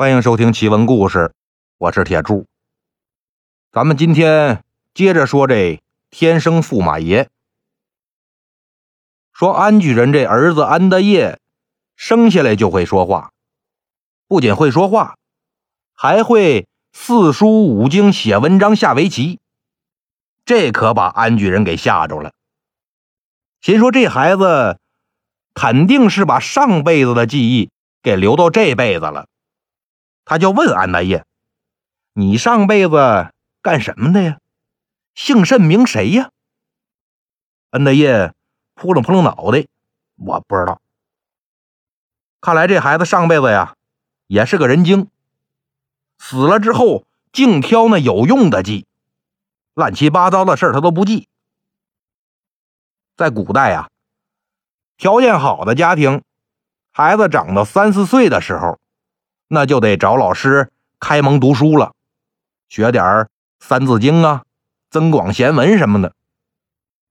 欢迎收听奇闻故事，我是铁柱。咱们今天接着说这天生驸马爷。说安举人这儿子安德业生下来就会说话，不仅会说话，还会四书五经、写文章、下围棋。这可把安举人给吓着了，心说这孩子肯定是把上辈子的记忆给留到这辈子了。他就问安大业：“你上辈子干什么的呀？姓甚名谁呀？”安大业扑棱扑棱脑袋：“我不知道。”看来这孩子上辈子呀，也是个人精。死了之后，净挑那有用的记，乱七八糟的事他都不记。在古代呀，条件好的家庭，孩子长到三四岁的时候。那就得找老师开蒙读书了，学点《三字经》啊，《增广贤文》什么的。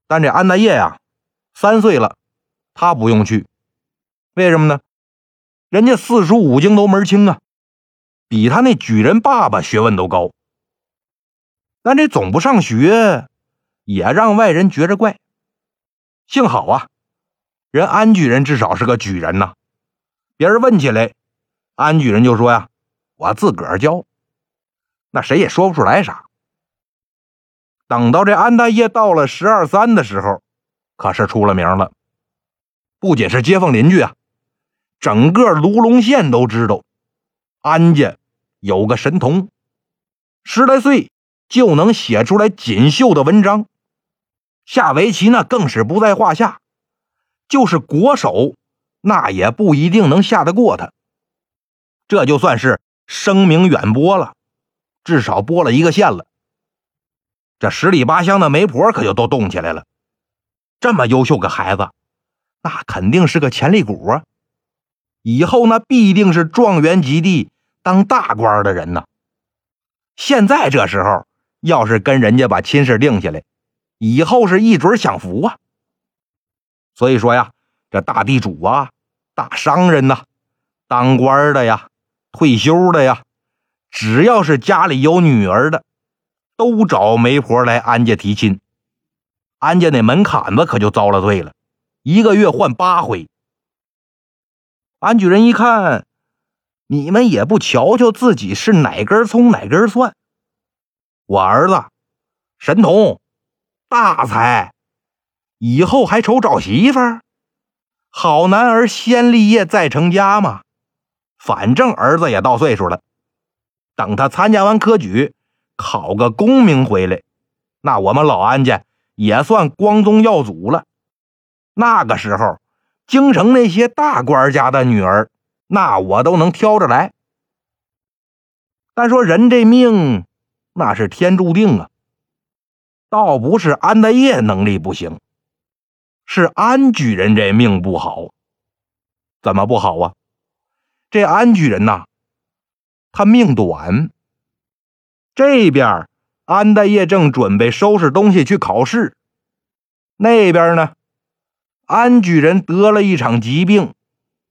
但这安大业呀，三岁了，他不用去，为什么呢？人家四书五经都门清啊，比他那举人爸爸学问都高。但这总不上学，也让外人觉着怪。幸好啊，人安举人至少是个举人呐，别人问起来。安举人就说呀：“我自个儿教，那谁也说不出来啥。”等到这安大业到了十二三的时候，可是出了名了。不仅是街坊邻居啊，整个卢龙县都知道安家有个神童，十来岁就能写出来锦绣的文章，下围棋那更是不在话下，就是国手那也不一定能下得过他。这就算是声名远播了，至少播了一个县了。这十里八乡的媒婆可就都动起来了。这么优秀个孩子，那肯定是个潜力股啊！以后那必定是状元及第、当大官的人呢。现在这时候，要是跟人家把亲事定下来，以后是一准享福啊。所以说呀，这大地主啊、大商人呐、当官的呀。退休的呀，只要是家里有女儿的，都找媒婆来安家提亲。安家那门槛子可就遭了罪了，一个月换八回。安举人一看，你们也不瞧瞧自己是哪根葱哪根蒜。我儿子神童大才，以后还愁找媳妇儿？好男儿先立业再成家嘛。反正儿子也到岁数了，等他参加完科举，考个功名回来，那我们老安家也算光宗耀祖了。那个时候，京城那些大官家的女儿，那我都能挑着来。但说人这命，那是天注定啊，倒不是安大业能力不行，是安举人这命不好。怎么不好啊？这安举人呐，他命短。这边安大业正准备收拾东西去考试，那边呢，安举人得了一场疾病，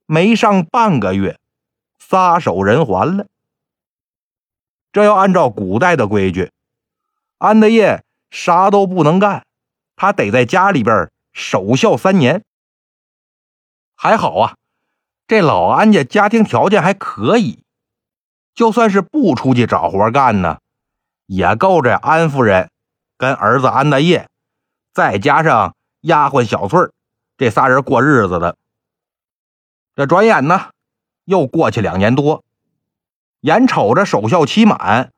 没上半个月，撒手人寰了。这要按照古代的规矩，安大业啥都不能干，他得在家里边守孝三年。还好啊。这老安家家庭条件还可以，就算是不出去找活干呢，也够着安夫人跟儿子安大业，再加上丫鬟小翠儿这仨人过日子的。这转眼呢，又过去两年多，眼瞅着守孝期满，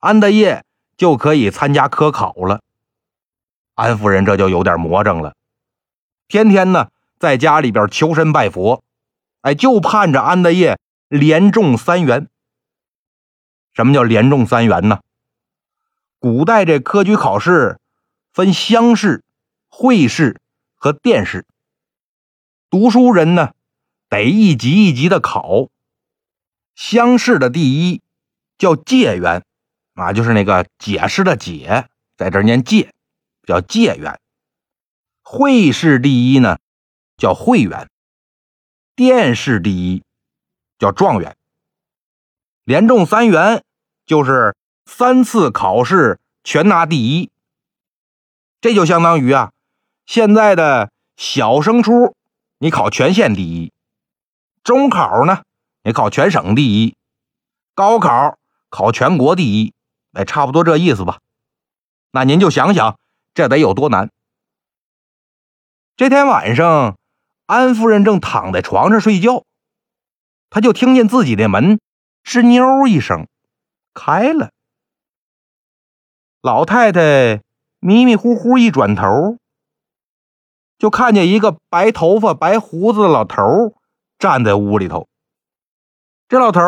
安大业就可以参加科考了。安夫人这就有点魔怔了，天天呢在家里边求神拜佛。哎，就盼着安德业连中三元。什么叫连中三元呢？古代这科举考试分乡试、会试和殿试。读书人呢，得一级一级的考。乡试的第一叫解元，啊，就是那个解释的解，在这念解，叫解元。会试第一呢，叫会元。殿试第一叫状元，连中三元就是三次考试全拿第一。这就相当于啊，现在的小升初你考全县第一，中考呢你考全省第一，高考考全国第一，哎，差不多这意思吧。那您就想想，这得有多难。这天晚上，安夫人正躺在床上睡觉，她就听见自己的门吱扭一声开了，老太太。迷迷糊糊一转头，就看见一个白头发、白胡子的老头站在屋里头。这老头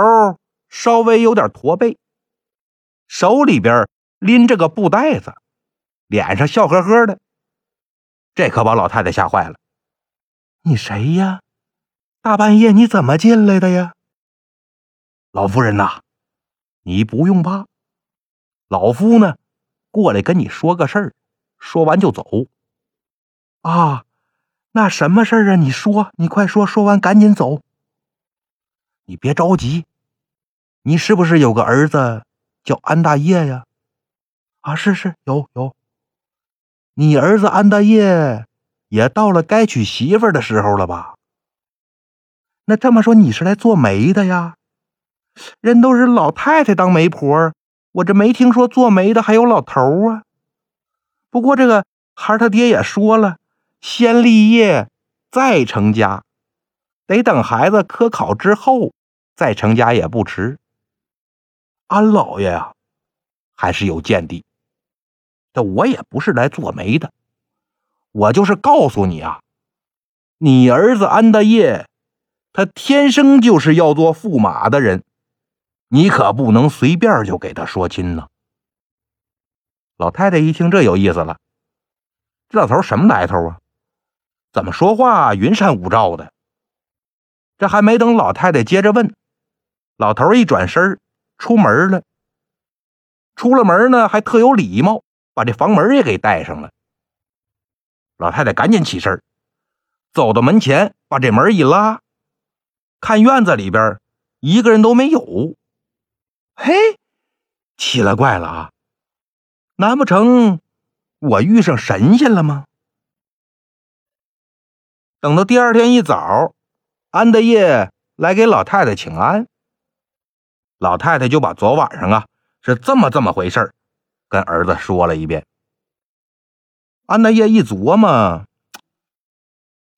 稍微有点驼背，手里边拎着个布袋子，脸上笑呵呵的。这可把老太太吓坏了。“你谁呀？大半夜你怎么进来的呀？”老夫人呐，你不用怕，老夫呢。过来跟你说个事儿，说完就走。啊，那什么事儿啊？你说，你快说，说完赶紧走。你别着急，你是不是有个儿子叫安大业呀？啊，是是有有。你儿子安大业也到了该娶媳妇的时候了吧？那这么说，你是来做媒的呀？人都是老太太当媒婆。我这没听说做媒的还有老头啊。不过这个孩儿他爹也说了，先立业再成家，得等孩子科考之后再成家也不迟。安老爷呀，还是有见地。这我也不是来做媒的，我就是告诉你啊，你儿子安大业，他天生就是要做驸马的人。你可不能随便就给他说亲呢。老太太一听这有意思了，这老头什么来头啊？怎么说话云山雾罩的？这还没等老太太接着问，老头一转身出门了。出了门呢，还特有礼貌，把这房门也给带上了。老太太赶紧起身，走到门前，把这门一拉，看院子里边一个人都没有。嘿，奇了怪了啊！难不成我遇上神仙了吗？等到第二天一早，安德业来给老太太请安，老太太就把昨晚上啊是这么这么回事跟儿子说了一遍。安德业一琢磨，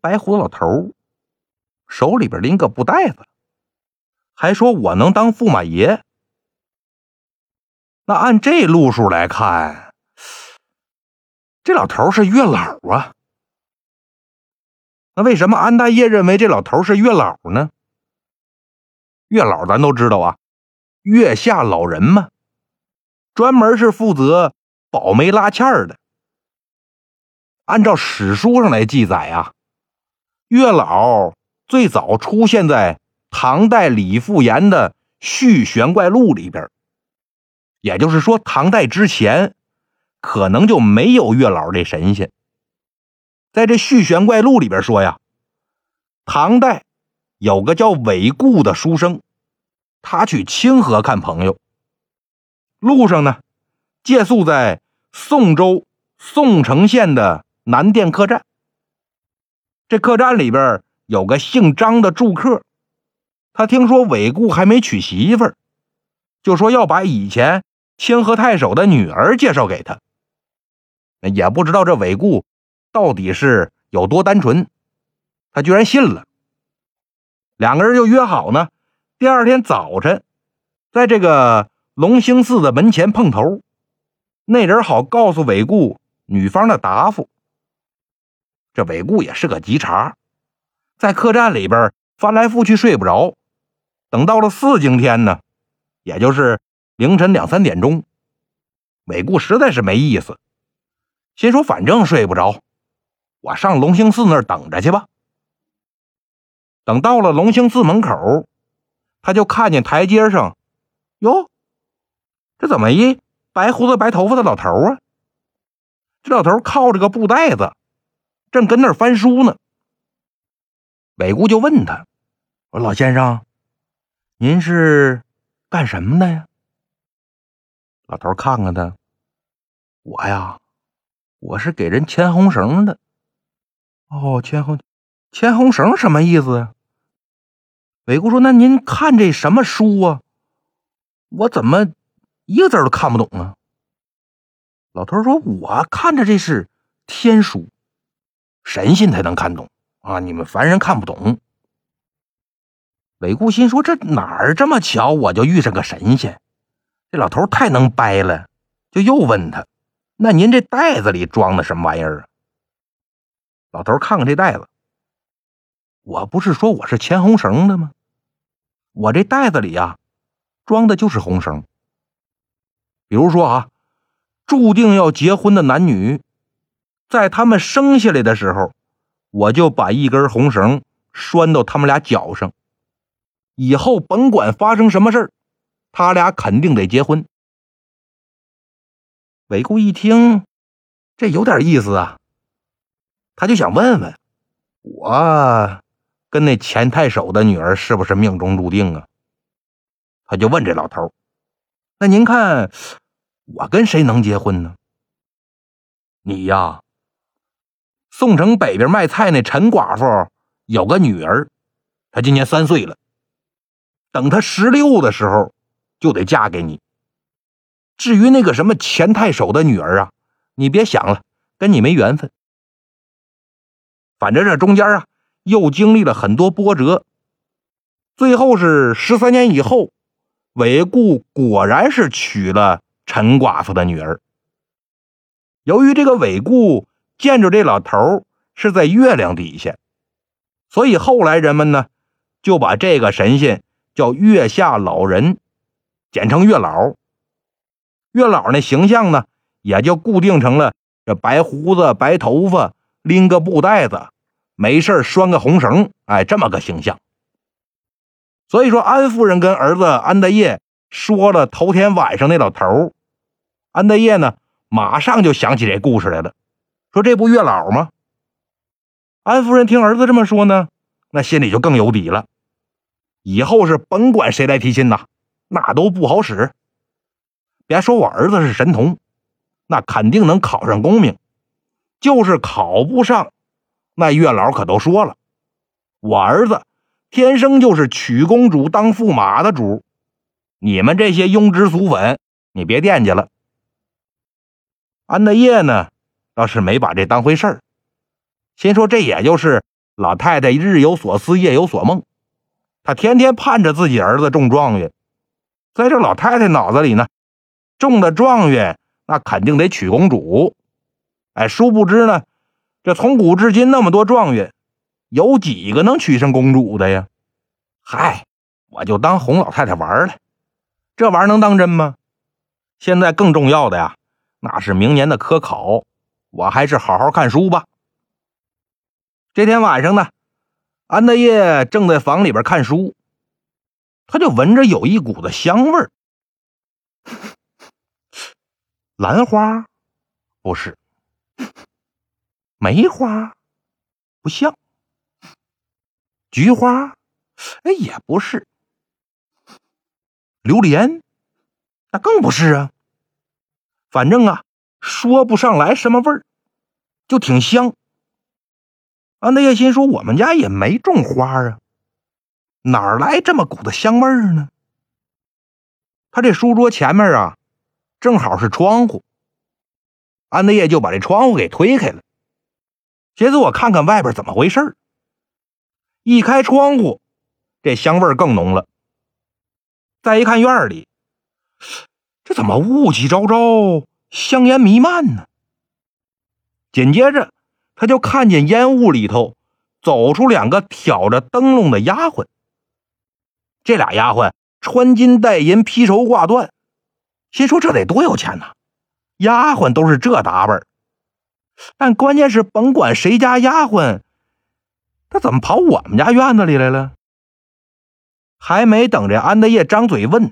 白胡子老头手里边拎个布袋子，还说我能当驸马爷。那按这路数来看，这老头是月老啊。那为什么安大业认为这老头是月老呢？月老咱都知道啊，月下老人嘛，专门是负责保媒拉纤的。按照史书上来记载啊，月老最早出现在唐代李复言的《续玄怪录》里边。也就是说，唐代之前可能就没有月老这神仙。在这《续玄怪录》里边说呀，唐代有个叫韦固的书生，他去清河看朋友，路上呢借宿在宋州宋城县的南店客栈。这客栈里边有个姓张的住客，他听说韦固还没娶媳妇儿，就说要把以前。清河太守的女儿介绍给他，也不知道这韦固到底是有多单纯，他居然信了。两个人就约好呢，第二天早晨，在这个龙兴寺的门前碰头，那人好告诉韦固女方的答复。这韦固也是个急茬，在客栈里边翻来覆去睡不着，等到了四更天呢，也就是。凌晨两三点钟，韦固实在是没意思，心说反正睡不着，我上龙兴寺那儿等着去吧。等到了龙兴寺门口，他就看见台阶上，哟，这怎么一白胡子白头发的老头啊？这老头靠着个布袋子，正跟那儿翻书呢。韦姑就问他：“我说老先生，您是？”干什么的呀？老头看看他，我呀，我是给人牵红绳的。哦，牵红牵红绳什么意思呀？韦姑说：“那您看这什么书啊？我怎么一个字都看不懂啊？”老头说：“我看着这是天书，神仙才能看懂啊，你们凡人看不懂。”韦固心说：“这哪儿这么巧，我就遇上个神仙？这老头太能掰了。”就又问他：“那您这袋子里装的什么玩意儿啊？”老头看看这袋子，我不是说我是牵红绳的吗？我这袋子里呀，装的就是红绳。比如说啊，注定要结婚的男女，在他们生下来的时候，我就把一根红绳拴到他们俩脚上，以后甭管发生什么事儿，他俩肯定得结婚。韦固一听，这有点意思啊，他就想问问我。跟那钱太守的女儿是不是命中注定啊？他就问这老头：“那您看，我跟谁能结婚呢？”你呀，宋城北边卖菜那陈寡妇有个女儿，她今年三岁了，等她十六的时候就得嫁给你。至于那个什么钱太守的女儿啊，你别想了，跟你没缘分。反正这中间啊。又经历了很多波折，最后是十三年以后，韦固果然是娶了陈寡妇的女儿。由于这个韦固见着这老头是在月亮底下，所以后来人们呢就把这个神仙叫月下老人，简称月老。月老那形象呢也就固定成了这白胡子、白头发，拎个布袋子。没事拴个红绳，哎，这么个形象。所以说，安夫人跟儿子安德业说了头天晚上那老头安德业呢，马上就想起这故事来了，说这不月老吗？安夫人听儿子这么说呢，那心里就更有底了。以后是甭管谁来提亲呐，那都不好使。别说我儿子是神童，那肯定能考上功名，就是考不上。那月老可都说了，我儿子天生就是娶公主当驸马的主，你们这些庸脂俗粉，你别惦记了。安德业呢，倒是没把这当回事儿，心说这也就是老太太日有所思，夜有所梦，她天天盼着自己儿子中状元，在这老太太脑子里呢，中的状元那肯定得娶公主，哎，殊不知呢。这从古至今那么多状元，有几个能娶上公主的呀？嗨，我就当哄老太太玩了。这玩意儿能当真吗？现在更重要的呀，那是明年的科考，我还是好好看书吧。这天晚上呢，安德烈正在房里边看书，他就闻着有一股子香味儿。兰花？不是。梅花不像，菊花哎也不是，榴莲那更不是啊。反正啊，说不上来什么味儿，就挺香。安德烈心说：“我们家也没种花啊，哪来这么股子香味儿呢？”他这书桌前面啊，正好是窗户，安德烈就把这窗户给推开了。寻思我看看外边怎么回事一开窗户，这香味更浓了。再一看院里，这怎么雾气昭昭，香烟弥漫呢？紧接着，他就看见烟雾里头走出两个挑着灯笼的丫鬟。这俩丫鬟穿金戴银，披绸挂缎，心说这得多有钱呐！丫鬟都是这打扮但关键是，甭管谁家丫鬟，他怎么跑我们家院子里来了？还没等这安德业张嘴问，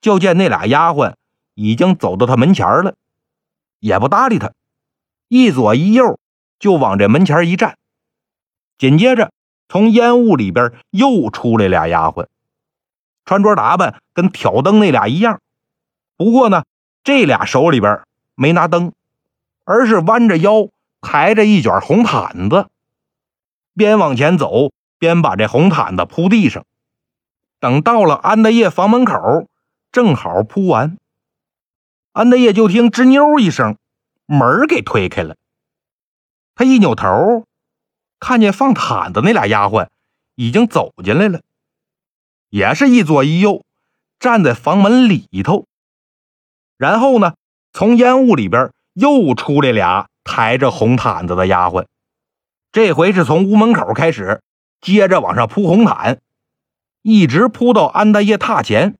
就见那俩丫鬟已经走到他门前了，也不搭理他，一左一右就往这门前一站。紧接着，从烟雾里边又出来俩丫鬟，穿着打扮跟挑灯那俩一样。不过呢，这俩手里边没拿灯，而是弯着腰抬着一卷红毯子，边往前走边把这红毯子铺地上。等到了安德业房门口，正好铺完，安德业就听吱扭一声，门给推开了。他一扭头，看见放毯子那俩丫鬟已经走进来了，也是一左一右站在房门里头。然后呢，从烟雾里边又出来俩抬着红毯子的丫鬟，这回是从屋门口开始，接着往上铺红毯。一直铺到安大爷榻前，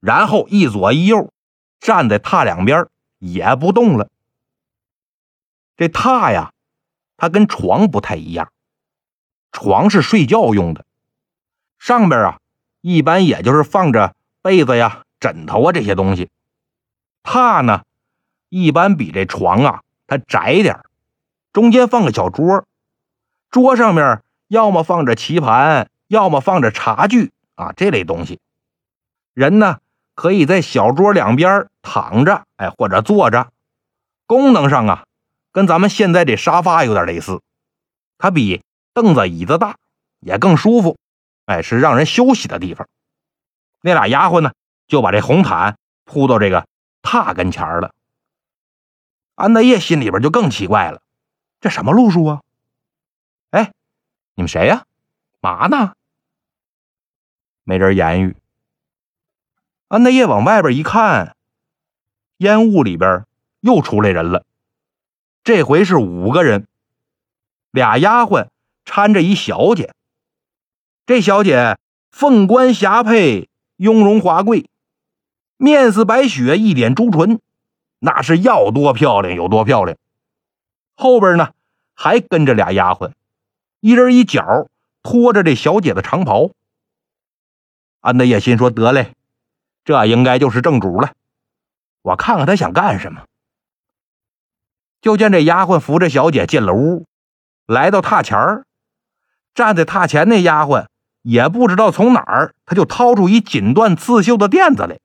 然后一左一右站在榻两边，也不动了。这榻呀，它跟床不太一样，床是睡觉用的，上边啊一般也就是放着被子呀、枕头啊这些东西。榻呢，一般比这床啊它窄点中间放个小桌，桌上面要么放着棋盘。要么放着茶具啊这类东西，人呢可以在小桌两边躺着，哎或者坐着，功能上啊跟咱们现在这沙发有点类似，它比凳子椅子大，也更舒服，哎是让人休息的地方。那俩丫鬟呢就把这红毯铺到这个榻跟前了。安德业心里边就更奇怪了，这什么路数啊？哎，你们谁呀？嘛呢？没人言语。安德业往外边一看，烟雾里边又出来人了。这回是五个人，俩丫鬟搀着一小姐。这小姐凤冠霞帔，雍容华贵，面似白雪，一点朱唇，那是要多漂亮有多漂亮。后边呢还跟着俩丫鬟，一人一脚拖着这小姐的长袍。安德业心说：“得嘞，这应该就是正主了。我看看他想干什么。”就见这丫鬟扶着小姐进了屋，来到榻前儿，站在榻前那丫鬟也不知道从哪儿，她就掏出一锦缎刺绣的垫子来，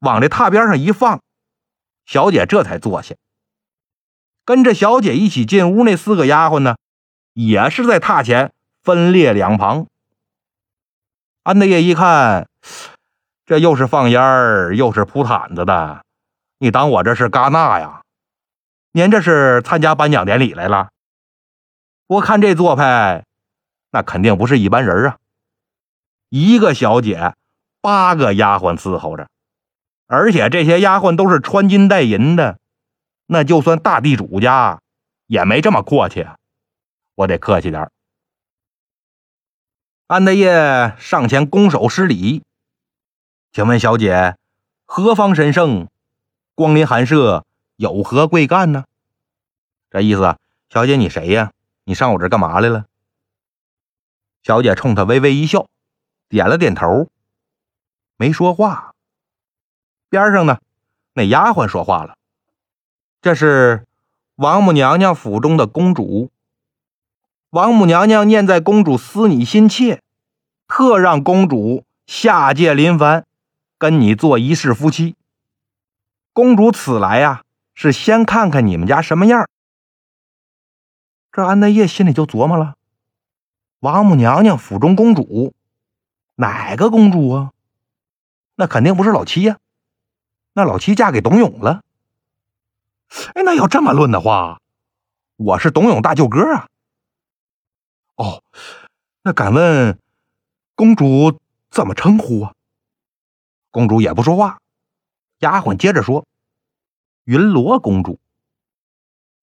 往这榻边上一放，小姐这才坐下。跟着小姐一起进屋那四个丫鬟呢，也是在榻前分列两旁。安德烈一看，这又是放烟儿，又是铺毯子的，你当我这是戛纳呀？您这是参加颁奖典礼来了？我看这做派，那肯定不是一般人啊！一个小姐，八个丫鬟伺候着，而且这些丫鬟都是穿金戴银的，那就算大地主家也没这么阔气啊！我得客气点安德业上前拱手施礼，请问小姐何方神圣？光临寒舍有何贵干呢？这意思，小姐你谁呀？你上我这干嘛来了？小姐冲他微微一笑，点了点头，没说话。边上呢，那丫鬟说话了：“这是王母娘娘府中的公主。”王母娘娘念在公主思你心切，特让公主下界临凡，跟你做一世夫妻。公主此来呀，是先看看你们家什么样。这安德业心里就琢磨了：王母娘娘府中公主，哪个公主啊？那肯定不是老七呀。那老七嫁给董永了。哎，那要这么论的话，我是董永大舅哥啊。哦，那敢问公主怎么称呼啊？公主也不说话。丫鬟接着说：“云罗公主。”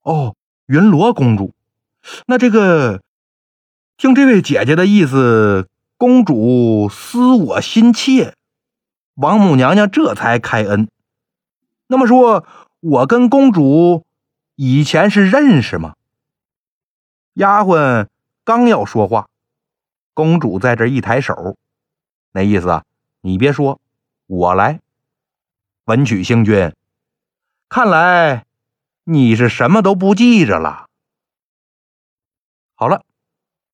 哦，云罗公主。那这个听这位姐姐的意思，公主思我心切，王母娘娘这才开恩。那么说，我跟公主以前是认识吗？丫鬟。刚要说话，公主在这一抬手，那意思啊，你别说，我来。文曲星君，看来你是什么都不记着了。好了，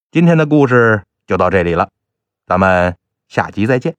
今天的故事就到这里了，咱们下集再见。